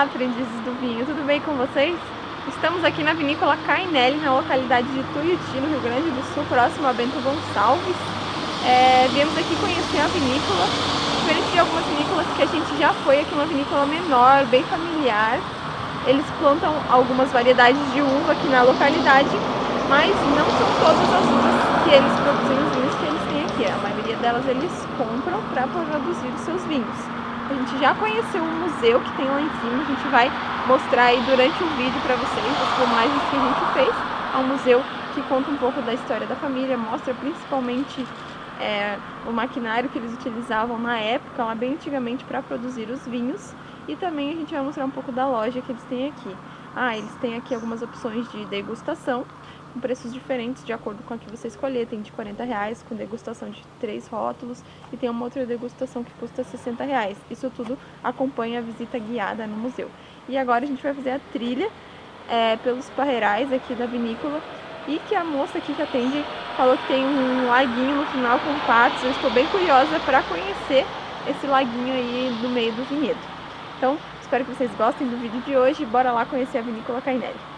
Olá, aprendizes do vinho, tudo bem com vocês? Estamos aqui na vinícola Cainelli, na localidade de Tuiuti, no Rio Grande do Sul, próximo a Bento Gonçalves. É, viemos aqui conhecer a vinícola, diferente de algumas vinícolas que a gente já foi, aqui uma vinícola menor, bem familiar. Eles plantam algumas variedades de uva aqui na localidade, mas não são todas as uvas que eles produzem os vinhos que eles têm aqui. A maioria delas eles compram para produzir os seus vinhos. A gente já conheceu o museu que tem lá em cima, a gente vai mostrar aí durante o vídeo para vocês as filmagens que a gente fez. É um museu que conta um pouco da história da família, mostra principalmente é, o maquinário que eles utilizavam na época, lá bem antigamente, para produzir os vinhos. E também a gente vai mostrar um pouco da loja que eles têm aqui. Ah, eles têm aqui algumas opções de degustação com preços diferentes de acordo com a que você escolher. Tem de 40 reais com degustação de três rótulos e tem uma outra degustação que custa 60 reais. Isso tudo acompanha a visita guiada no museu. E agora a gente vai fazer a trilha é, pelos parreirais aqui da vinícola e que a moça aqui que atende falou que tem um laguinho no final com patos. Eu estou bem curiosa para conhecer esse laguinho aí no meio do vinhedo. Então, espero que vocês gostem do vídeo de hoje. Bora lá conhecer a vinícola Cainelli.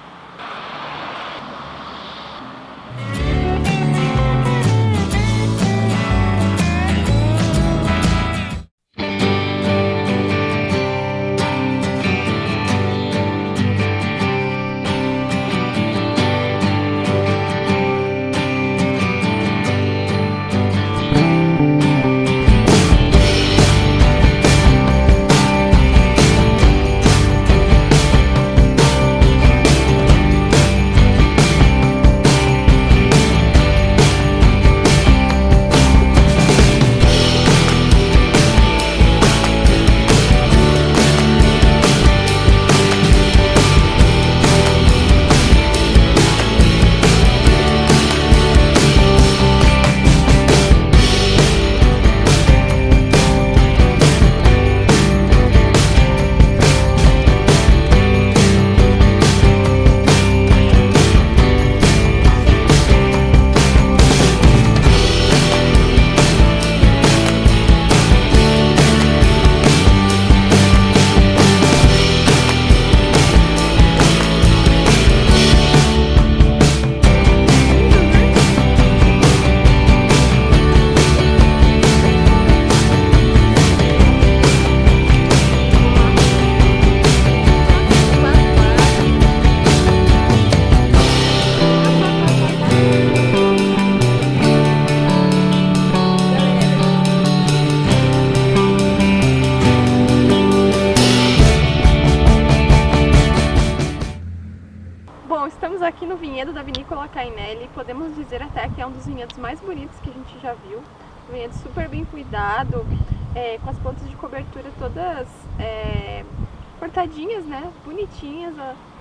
Né? Bonitinhas.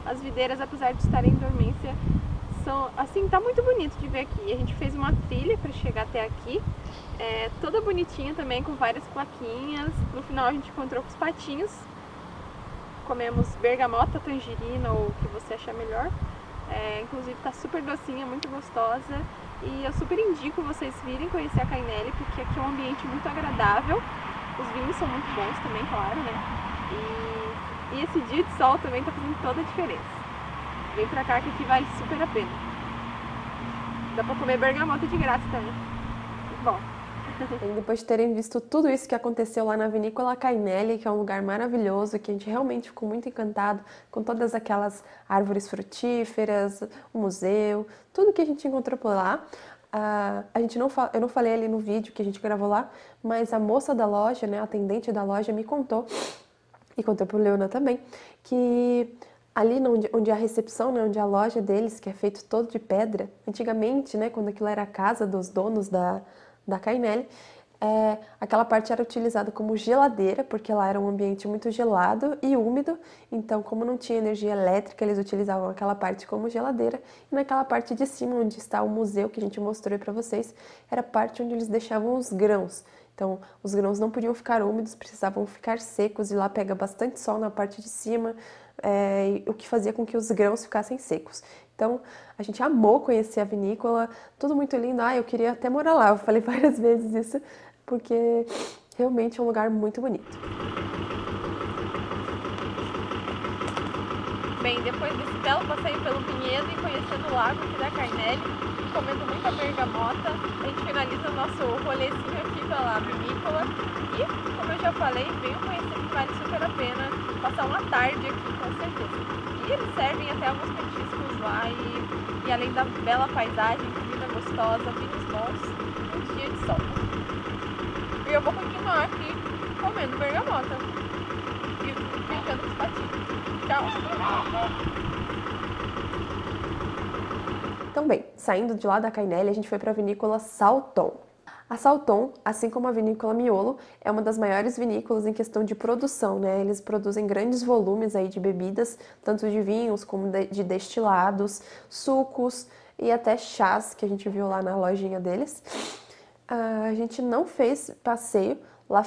As videiras, apesar de estarem em dormência, são assim, tá muito bonito de ver aqui. A gente fez uma trilha para chegar até aqui, é, toda bonitinha também, com várias plaquinhas. No final a gente encontrou com os patinhos. Comemos bergamota, tangerina ou o que você achar melhor. É, inclusive tá super docinha, muito gostosa. E eu super indico vocês virem conhecer a Cainelli, porque aqui é um ambiente muito agradável. Os vinhos são muito bons também, claro, né? E, e esse dia de sol também tá fazendo toda a diferença. Vem pra cá que aqui vale super a pena. Dá pra comer bergamota de graça também. Bom. Depois de terem visto tudo isso que aconteceu lá na Vinícola Cainelli, que é um lugar maravilhoso, que a gente realmente ficou muito encantado com todas aquelas árvores frutíferas, o museu, tudo que a gente encontrou por lá. Uh, a gente não eu não falei ali no vídeo que a gente gravou lá, mas a moça da loja, né, a atendente da loja, me contou, e contou pro Leona também, que ali onde, onde a recepção, né, onde a loja deles, que é feito todo de pedra, antigamente, né, quando aquilo era a casa dos donos da, da Cainelli, é, aquela parte era utilizada como geladeira, porque lá era um ambiente muito gelado e úmido, então, como não tinha energia elétrica, eles utilizavam aquela parte como geladeira. E naquela parte de cima, onde está o museu que a gente mostrou para vocês, era a parte onde eles deixavam os grãos. Então, os grãos não podiam ficar úmidos, precisavam ficar secos, e lá pega bastante sol na parte de cima, é, o que fazia com que os grãos ficassem secos. Então, a gente amou conhecer a vinícola, tudo muito lindo. Ah, eu queria até morar lá. Eu falei várias vezes isso, porque realmente é um lugar muito bonito. Bem, depois desse belo passeio pelo vinhedo e conhecendo o lago aqui da Carnelli, comendo muita bergamota, a gente finaliza o nosso rolezinho aqui pela vinícola e, como eu já falei, venho conhecer que vale super a pena passar uma tarde aqui com certeza. E eles servem até alguns petiscos lá e, e além da bela paisagem, comida gostosa, vinhos bons, um dia de sol. E eu vou continuar aqui comendo bergamota e brincando com os patinhos. Então, bem, saindo de lá da Cainelli, a gente foi para a vinícola Salton. A Salton, assim como a vinícola Miolo, é uma das maiores vinícolas em questão de produção, né? Eles produzem grandes volumes aí de bebidas, tanto de vinhos como de destilados, sucos e até chás que a gente viu lá na lojinha deles. Uh, a gente não fez passeio, Lá,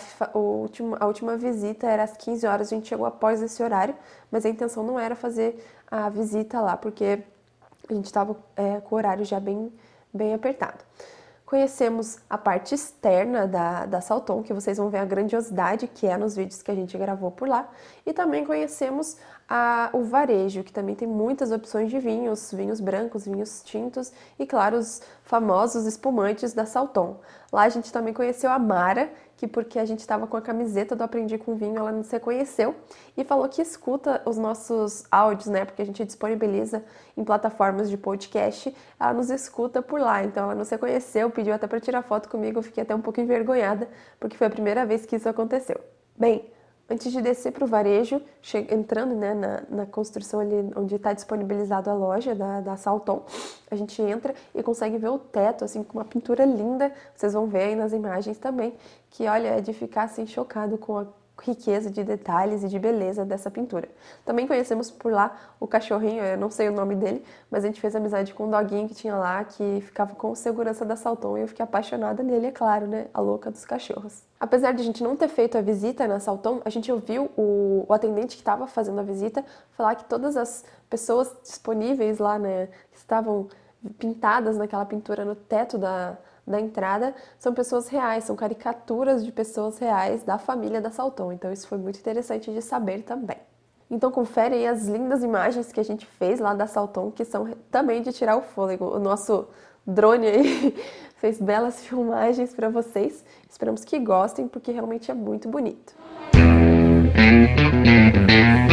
a última visita era às 15 horas, a gente chegou após esse horário, mas a intenção não era fazer a visita lá, porque a gente estava é, com o horário já bem, bem apertado. Conhecemos a parte externa da, da Salton, que vocês vão ver a grandiosidade que é nos vídeos que a gente gravou por lá. E também conhecemos a, o varejo, que também tem muitas opções de vinhos, vinhos brancos, vinhos tintos e, claro, os famosos espumantes da Salton. Lá a gente também conheceu a Mara, que porque a gente estava com a camiseta do Aprendi com Vinho, ela nos reconheceu e falou que escuta os nossos áudios, né? Porque a gente disponibiliza em plataformas de podcast, ela nos escuta por lá. Então ela nos reconheceu, pediu até para tirar foto comigo, eu fiquei até um pouco envergonhada, porque foi a primeira vez que isso aconteceu. Bem, antes de descer para o varejo, entrando né, na, na, construção ali onde está disponibilizado a loja da, da Salton, a gente entra e consegue ver o teto, assim, com uma pintura linda. Vocês vão ver aí nas imagens também, que olha, é de ficar assim chocado com a riqueza de detalhes e de beleza dessa pintura. Também conhecemos por lá o cachorrinho, eu não sei o nome dele, mas a gente fez amizade com um doguinho que tinha lá, que ficava com segurança da Salton e eu fiquei apaixonada nele, é claro, né? A louca dos cachorros. Apesar de a gente não ter feito a visita na Salton, a gente ouviu o, o atendente que estava fazendo a visita falar que todas as pessoas disponíveis lá, né, estavam pintadas naquela pintura no teto da, da entrada são pessoas reais, são caricaturas de pessoas reais da família da Salton. Então isso foi muito interessante de saber também. Então confere aí as lindas imagens que a gente fez lá da Salton, que são também de tirar o fôlego. O nosso drone aí fez belas filmagens para vocês. Esperamos que gostem, porque realmente é muito bonito. gente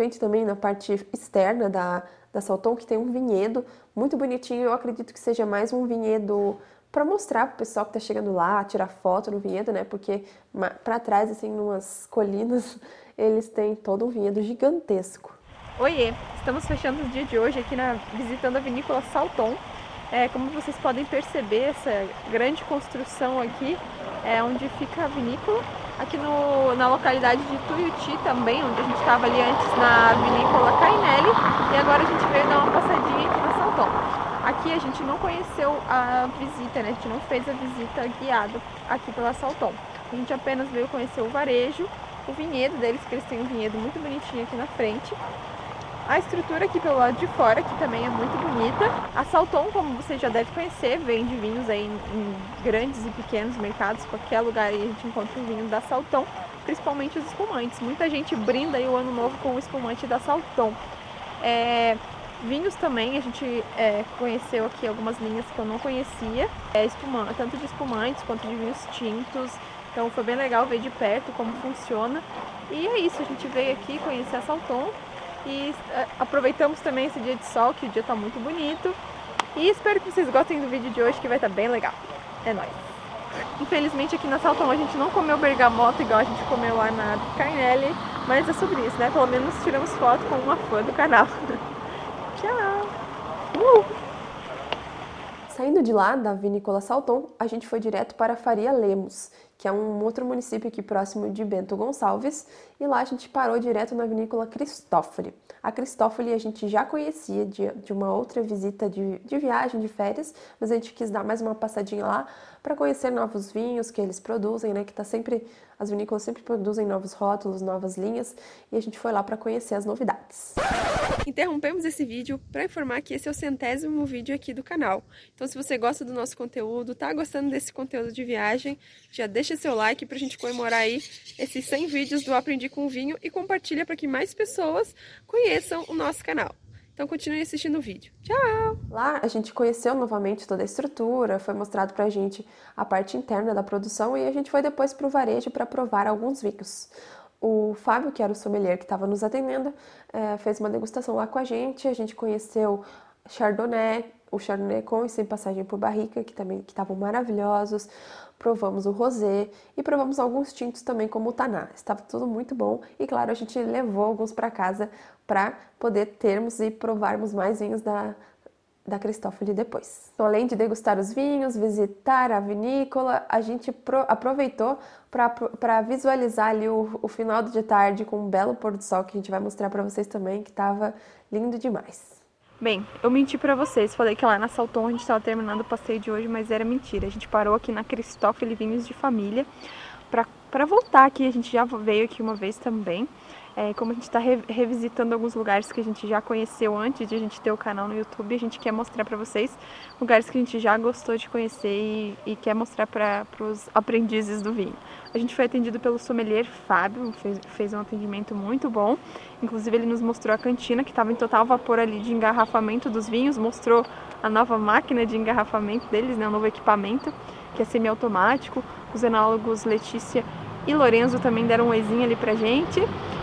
frente também, na parte externa da, da Salton, que tem um vinhedo muito bonitinho. Eu acredito que seja mais um vinhedo para mostrar para o pessoal que está chegando lá, tirar foto no vinhedo, né? Porque para trás, assim, umas colinas, eles têm todo um vinhedo gigantesco. Oiê, estamos fechando o dia de hoje aqui na visitando a vinícola Salton. É, como vocês podem perceber, essa grande construção aqui é onde fica a vinícola aqui no, na localidade de Tuiuti também, onde a gente estava ali antes na vinícola Cainelli e agora a gente veio dar uma passadinha aqui na Salton. Aqui a gente não conheceu a visita, né? A gente não fez a visita guiada aqui pela Salton. A gente apenas veio conhecer o varejo, o vinhedo deles, que eles têm um vinhedo muito bonitinho aqui na frente. A estrutura aqui pelo lado de fora, que também é muito bonita. A Salton, como você já deve conhecer, vende vinhos aí em, em grandes e pequenos mercados, qualquer lugar aí a gente encontra um vinho da Salton, principalmente os espumantes. Muita gente brinda aí o ano novo com o espumante da Salton. É, vinhos também, a gente é, conheceu aqui algumas linhas que eu não conhecia, é, tanto de espumantes quanto de vinhos tintos. Então foi bem legal ver de perto como funciona. E é isso, a gente veio aqui conhecer a Salton e é, aproveitamos também esse dia de sol, que o dia está muito bonito. E espero que vocês gostem do vídeo de hoje, que vai estar tá bem legal. É nóis! Infelizmente aqui na Salton a gente não comeu bergamota igual a gente comeu lá na Carnelli, mas é sobre isso, né? Pelo menos tiramos foto com uma fã do canal. Tchau! Uh! Saindo de lá, da Vinícola Salton, a gente foi direto para Faria Lemos, que é um outro município aqui próximo de Bento Gonçalves, e lá a gente parou direto na vinícola Cristófoli. A Cristófoli a gente já conhecia de, de uma outra visita de, de viagem, de férias, mas a gente quis dar mais uma passadinha lá para conhecer novos vinhos que eles produzem, né? Que tá sempre as vinícolas sempre produzem novos rótulos, novas linhas, e a gente foi lá para conhecer as novidades. Interrompemos esse vídeo para informar que esse é o centésimo vídeo aqui do canal. Então, se você gosta do nosso conteúdo, tá gostando desse conteúdo de viagem, já deixa seu like para a gente comemorar aí esses 100 vídeos do Aprendi com Vinho e compartilha para que mais pessoas conheçam o nosso canal. Então continue assistindo o vídeo. Tchau! Lá a gente conheceu novamente toda a estrutura, foi mostrado pra gente a parte interna da produção e a gente foi depois pro varejo para provar alguns vinhos. O Fábio, que era o sommelier que estava nos atendendo, é, fez uma degustação lá com a gente. A gente conheceu Chardonnay, o Chardonnay com e sem passagem por barrica, que também estavam maravilhosos. Provamos o rosé e provamos alguns tintos também, como o taná. Estava tudo muito bom e, claro, a gente levou alguns para casa para poder termos e provarmos mais vinhos da, da Cristófoli depois. Então, além de degustar os vinhos, visitar a vinícola, a gente pro, aproveitou para visualizar ali o, o, final de tarde com um belo pôr do sol que a gente vai mostrar para vocês também, que estava lindo demais. Bem, eu menti para vocês, falei que lá na Salton a gente estava terminando o passeio de hoje, mas era mentira. A gente parou aqui na Cristófoli Vinhos de Família para voltar aqui. A gente já veio aqui uma vez também. É, como a gente está re revisitando alguns lugares que a gente já conheceu antes de a gente ter o canal no YouTube, a gente quer mostrar para vocês lugares que a gente já gostou de conhecer e, e quer mostrar para os aprendizes do vinho. A gente foi atendido pelo sommelier Fábio, fez, fez um atendimento muito bom. Inclusive ele nos mostrou a cantina que estava em total vapor ali de engarrafamento dos vinhos, mostrou a nova máquina de engarrafamento deles, né, o novo equipamento que é semiautomático. Os enólogos Letícia e Lorenzo também deram um oizinho ali pra gente.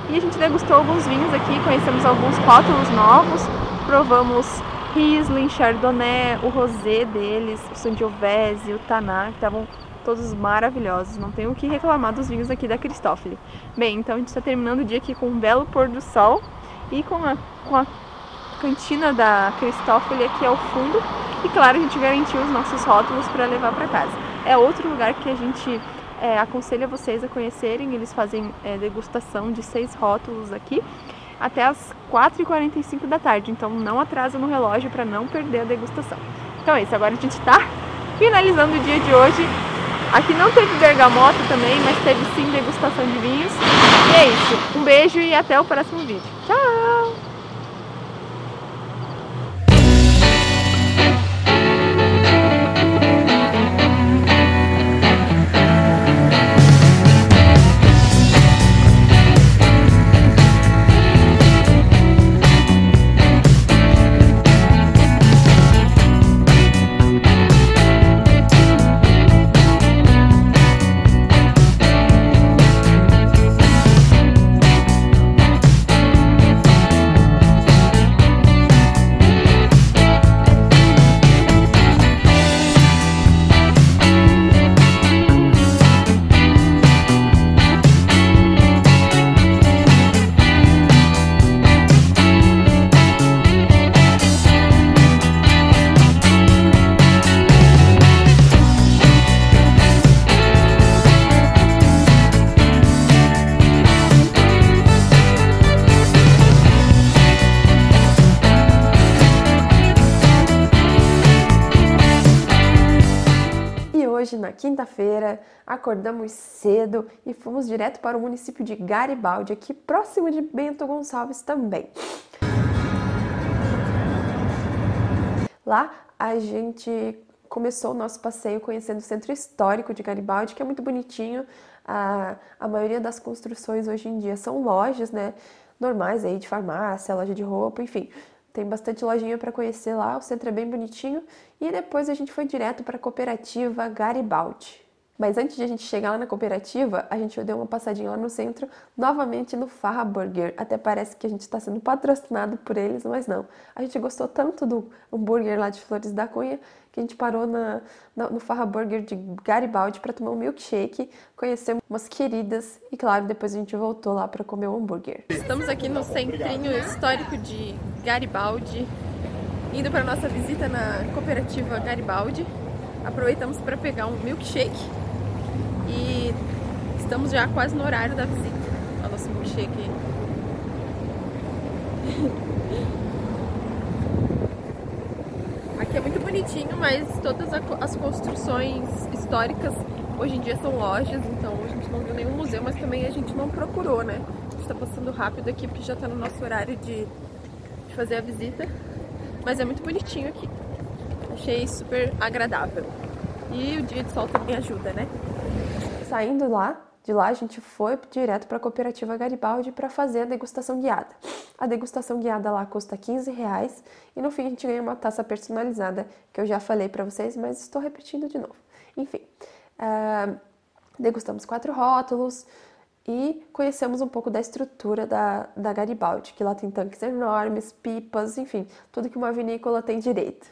E a gente degustou alguns vinhos aqui, conhecemos alguns rótulos novos, provamos Riesling, Chardonnay, o rosé deles, o Sangiovese, o Taná, que estavam todos maravilhosos, não tenho o que reclamar dos vinhos aqui da Cristófoli. Bem, então a gente está terminando o dia aqui com um belo pôr do sol e com a, com a cantina da Cristófoli aqui ao fundo. E claro, a gente garantiu os nossos rótulos para levar para casa. É outro lugar que a gente é, aconselho vocês a conhecerem, eles fazem é, degustação de seis rótulos aqui até as 4h45 da tarde, então não atrasa no relógio para não perder a degustação. Então é isso, agora a gente está finalizando o dia de hoje. Aqui não teve bergamota também, mas teve sim degustação de vinhos. E é isso, um beijo e até o próximo vídeo. Tchau! Quinta-feira, acordamos cedo e fomos direto para o município de Garibaldi, aqui próximo de Bento Gonçalves também. Lá a gente começou o nosso passeio conhecendo o centro histórico de Garibaldi, que é muito bonitinho. A, a maioria das construções hoje em dia são lojas, né? Normais aí de farmácia, loja de roupa, enfim. Tem bastante lojinha para conhecer lá, o centro é bem bonitinho. E depois a gente foi direto para a cooperativa Garibaldi. Mas antes de a gente chegar lá na cooperativa, a gente deu uma passadinha lá no centro, novamente no Farra Burger. Até parece que a gente está sendo patrocinado por eles, mas não. A gente gostou tanto do hambúrguer lá de Flores da Cunha que a gente parou na, na, no Farra Burger de Garibaldi para tomar um milkshake, conhecer umas queridas e, claro, depois a gente voltou lá para comer o um hambúrguer. Estamos aqui no centrinho histórico de Garibaldi, indo para nossa visita na cooperativa Garibaldi. Aproveitamos para pegar um milkshake e estamos já quase no horário da visita. Olha o nosso milkshake. Aqui é muito bonitinho, mas todas as construções históricas hoje em dia são lojas, então a gente não viu nenhum museu, mas também a gente não procurou, né? A gente tá passando rápido aqui porque já tá no nosso horário de fazer a visita. Mas é muito bonitinho aqui. Achei super agradável. E o dia de sol também ajuda, né? Saindo lá, de lá a gente foi direto para a cooperativa Garibaldi para fazer a degustação guiada. A degustação guiada lá custa 15 reais e no fim a gente ganha uma taça personalizada que eu já falei para vocês, mas estou repetindo de novo. Enfim, uh, degustamos quatro rótulos e conhecemos um pouco da estrutura da, da Garibaldi, que lá tem tanques enormes, pipas, enfim, tudo que uma vinícola tem direito.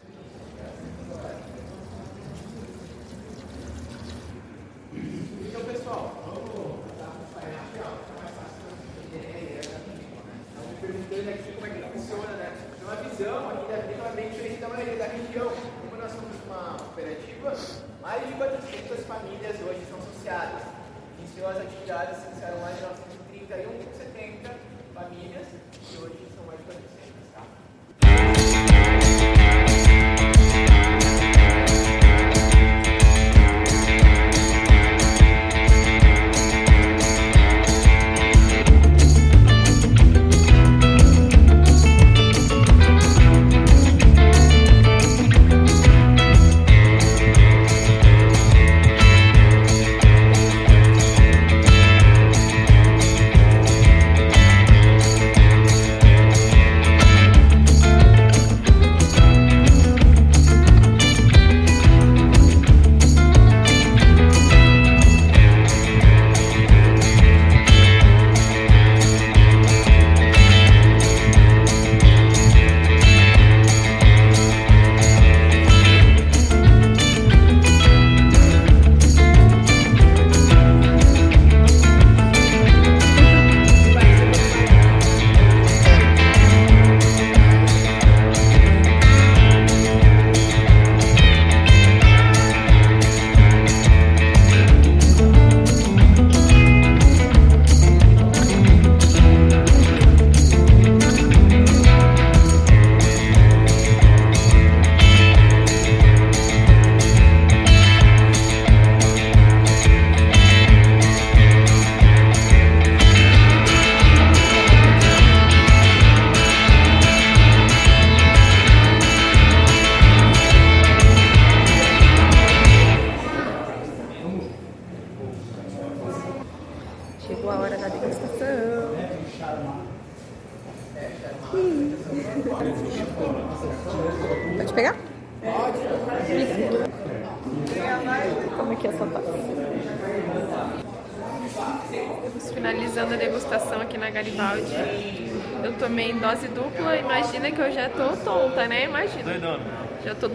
Mais de 400 famílias hoje são associadas. Iniciou as atividades, se iniciaram lá em 1931 com 70 famílias, e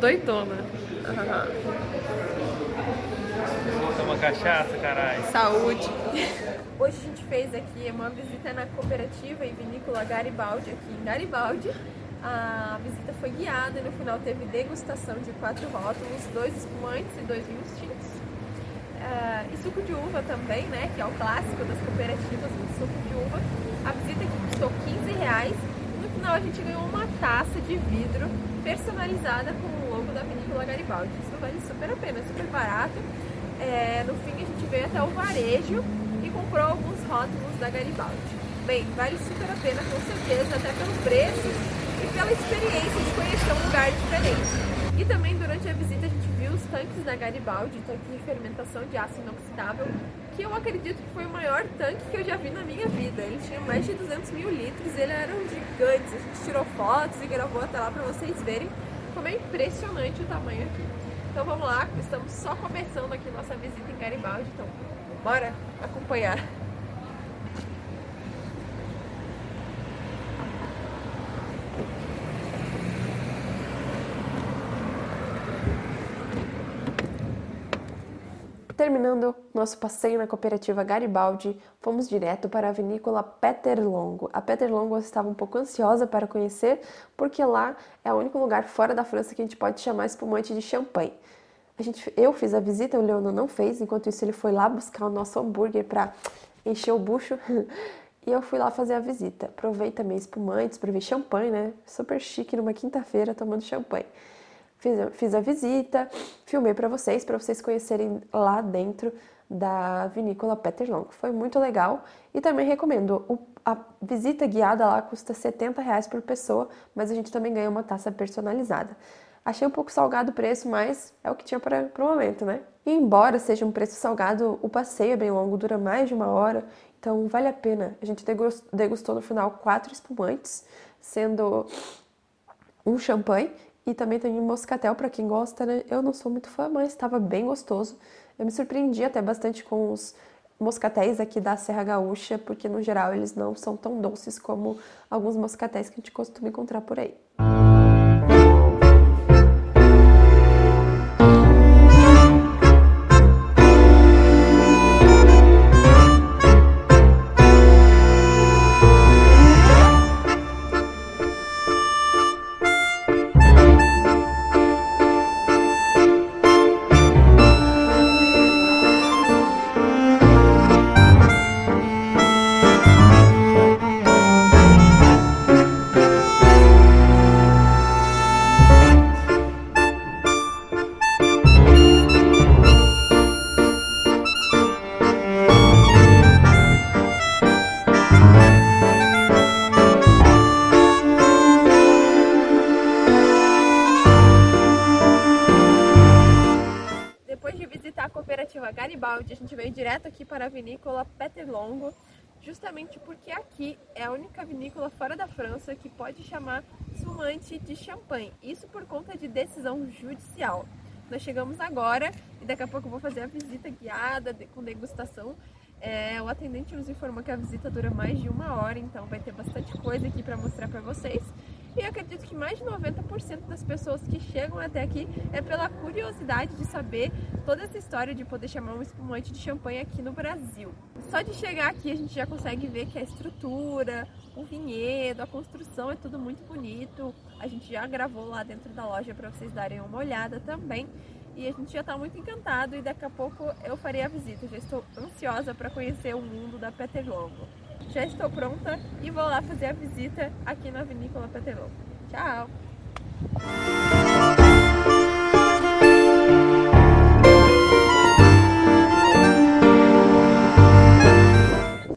doidona. Uhum. Toma cachaça, caralho. Saúde. Hoje a gente fez aqui uma visita na cooperativa e vinícola Garibaldi, aqui em Garibaldi. A visita foi guiada e no final teve degustação de quatro rótulos, dois espumantes e dois vinhos tintos. Uh, e suco de uva também, né? Que é o clássico das cooperativas, o suco de uva. A visita aqui custou 15 reais. No final a gente ganhou uma taça de vidro personalizada com vinícola Garibaldi. Isso vale super a pena, super barato. É, no fim a gente veio até o varejo e comprou alguns rótulos da Garibaldi. Bem, vale super a pena com certeza, até pelo preço e pela experiência de conhecer um lugar diferente. E também durante a visita a gente viu os tanques da Garibaldi, tanque de fermentação de aço inoxidável, que eu acredito que foi o maior tanque que eu já vi na minha vida. Ele tinha mais de 200 mil litros, ele era um gigante. A gente tirou fotos e gravou até lá para vocês verem como é impressionante o tamanho aqui. Então vamos lá, estamos só começando aqui nossa visita em Garibaldi, então bora acompanhar. Terminando nosso passeio na cooperativa Garibaldi, fomos direto para a vinícola Peter Longo. A Peter Longo eu estava um pouco ansiosa para conhecer, porque lá é o único lugar fora da França que a gente pode chamar espumante de champanhe. A gente, eu fiz a visita, o Leono não fez, enquanto isso ele foi lá buscar o nosso hambúrguer para encher o bucho. E eu fui lá fazer a visita. Provei também espumantes, provei champanhe, né? Super chique numa quinta-feira tomando champanhe. Fiz, fiz a visita, filmei para vocês, para vocês conhecerem lá dentro da vinícola Peter Long. Foi muito legal e também recomendo. O, a visita guiada lá custa 70 reais por pessoa, mas a gente também ganha uma taça personalizada. Achei um pouco salgado o preço, mas é o que tinha para o momento, né? E embora seja um preço salgado, o passeio é bem longo, dura mais de uma hora, então vale a pena. A gente degustou no final quatro espumantes, sendo um champanhe e também tem um moscatel para quem gosta, né? Eu não sou muito fã, mas estava bem gostoso. Eu me surpreendi até bastante com os moscatéis aqui da Serra Gaúcha, porque no geral eles não são tão doces como alguns moscatéis que a gente costuma encontrar por aí. Vinícola Peter Longo, justamente porque aqui é a única vinícola fora da França que pode chamar espumante de champanhe. Isso por conta de decisão judicial. Nós chegamos agora e daqui a pouco eu vou fazer a visita guiada com degustação. É, o atendente nos informou que a visita dura mais de uma hora, então vai ter bastante coisa aqui para mostrar para vocês. E acredito que mais de 90% das pessoas que chegam até aqui é pela curiosidade de saber toda essa história de poder chamar um espumante de champanhe aqui no Brasil. Só de chegar aqui a gente já consegue ver que a estrutura, o vinhedo, a construção é tudo muito bonito. A gente já gravou lá dentro da loja para vocês darem uma olhada também. E a gente já está muito encantado e daqui a pouco eu farei a visita. Já estou ansiosa para conhecer o mundo da Peter Longo já estou pronta e vou lá fazer a visita aqui na Vinícola Peterol. Tchau!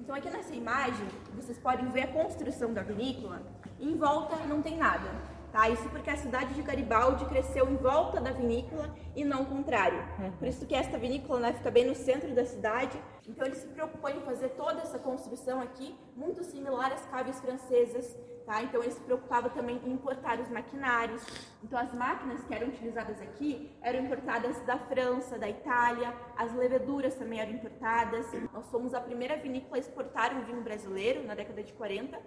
Então aqui nessa imagem, vocês podem ver a construção da vinícola. Em volta não tem nada. Tá? Isso porque a cidade de Garibaldi cresceu em volta da vinícola e não o contrário. Uhum. Por isso que esta vinícola né, fica bem no centro da cidade. Então ele se preocupou em fazer toda essa construção aqui, muito similar às caves francesas. Tá? Então ele se preocupava também em importar os maquinários. Então as máquinas que eram utilizadas aqui eram importadas da França, da Itália, as leveduras também eram importadas. Nós fomos a primeira vinícola a exportar um vinho brasileiro na década de 40.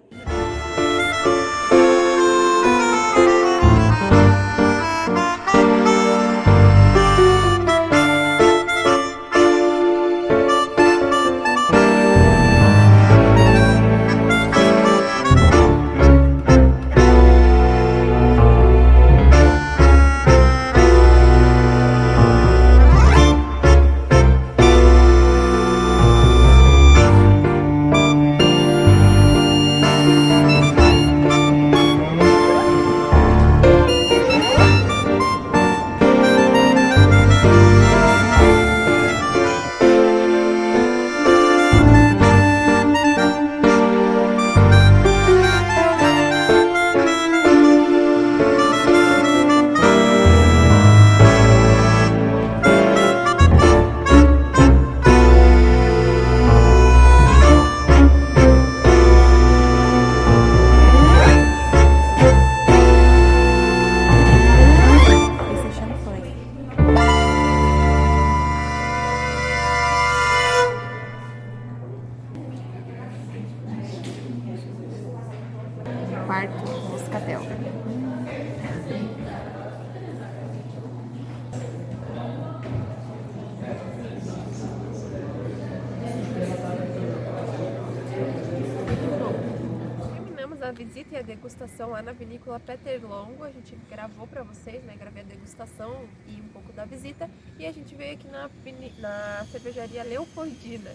Visita e a degustação lá na vinícola Peter Longo. A gente gravou para vocês, né? Gravei a degustação e um pouco da visita. E a gente veio aqui na, na cervejaria Leopoldina.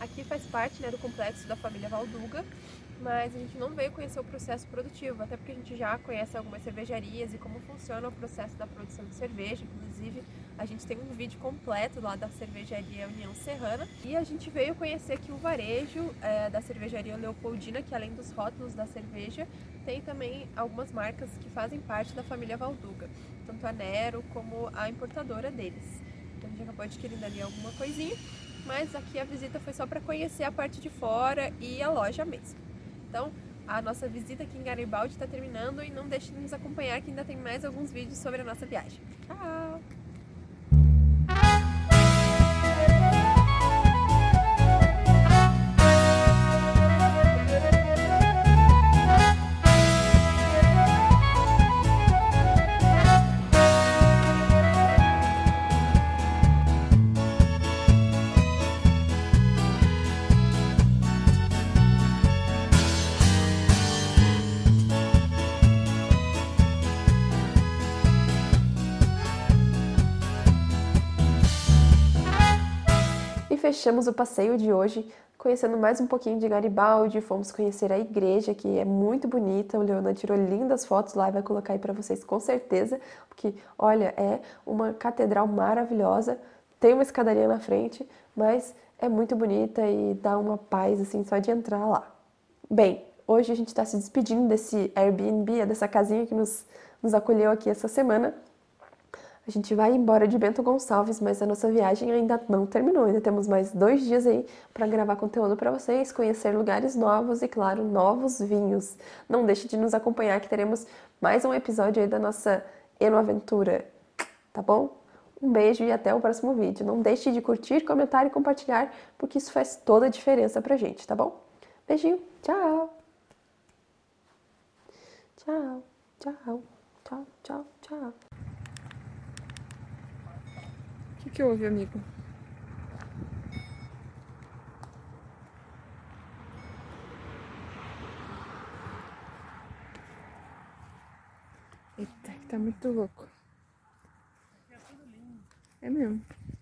Aqui faz parte né, do complexo da família Valduga, mas a gente não veio conhecer o processo produtivo, até porque a gente já conhece algumas cervejarias e como funciona o processo da produção de cerveja. Inclusive, a gente tem um vídeo completo lá da cervejaria União Serrana. E a gente veio conhecer aqui o varejo é, da cervejaria Leopoldina, que além dos rótulos da cerveja, tem também algumas marcas que fazem parte da família Valduga, tanto a Nero como a importadora deles. Então a gente acabou adquirindo ali alguma coisinha, mas aqui a visita foi só para conhecer a parte de fora e a loja mesmo. Então, a nossa visita aqui em Garibaldi está terminando e não deixe de nos acompanhar que ainda tem mais alguns vídeos sobre a nossa viagem. Tchau! Fechamos o passeio de hoje conhecendo mais um pouquinho de Garibaldi, fomos conhecer a igreja, que é muito bonita, o Leona tirou lindas fotos lá e vai colocar aí para vocês com certeza, porque olha, é uma catedral maravilhosa, tem uma escadaria na frente, mas é muito bonita e dá uma paz assim só de entrar lá. Bem, hoje a gente está se despedindo desse Airbnb, dessa casinha que nos, nos acolheu aqui essa semana. A gente vai embora de Bento Gonçalves, mas a nossa viagem ainda não terminou. Ainda temos mais dois dias aí para gravar conteúdo para vocês, conhecer lugares novos e, claro, novos vinhos. Não deixe de nos acompanhar que teremos mais um episódio aí da nossa Eno Aventura, tá bom? Um beijo e até o próximo vídeo. Não deixe de curtir, comentar e compartilhar, porque isso faz toda a diferença pra gente, tá bom? Beijinho, tchau! Tchau, tchau, tchau, tchau, tchau que, que houve, amigo? Eita, que tá muito louco. É mesmo.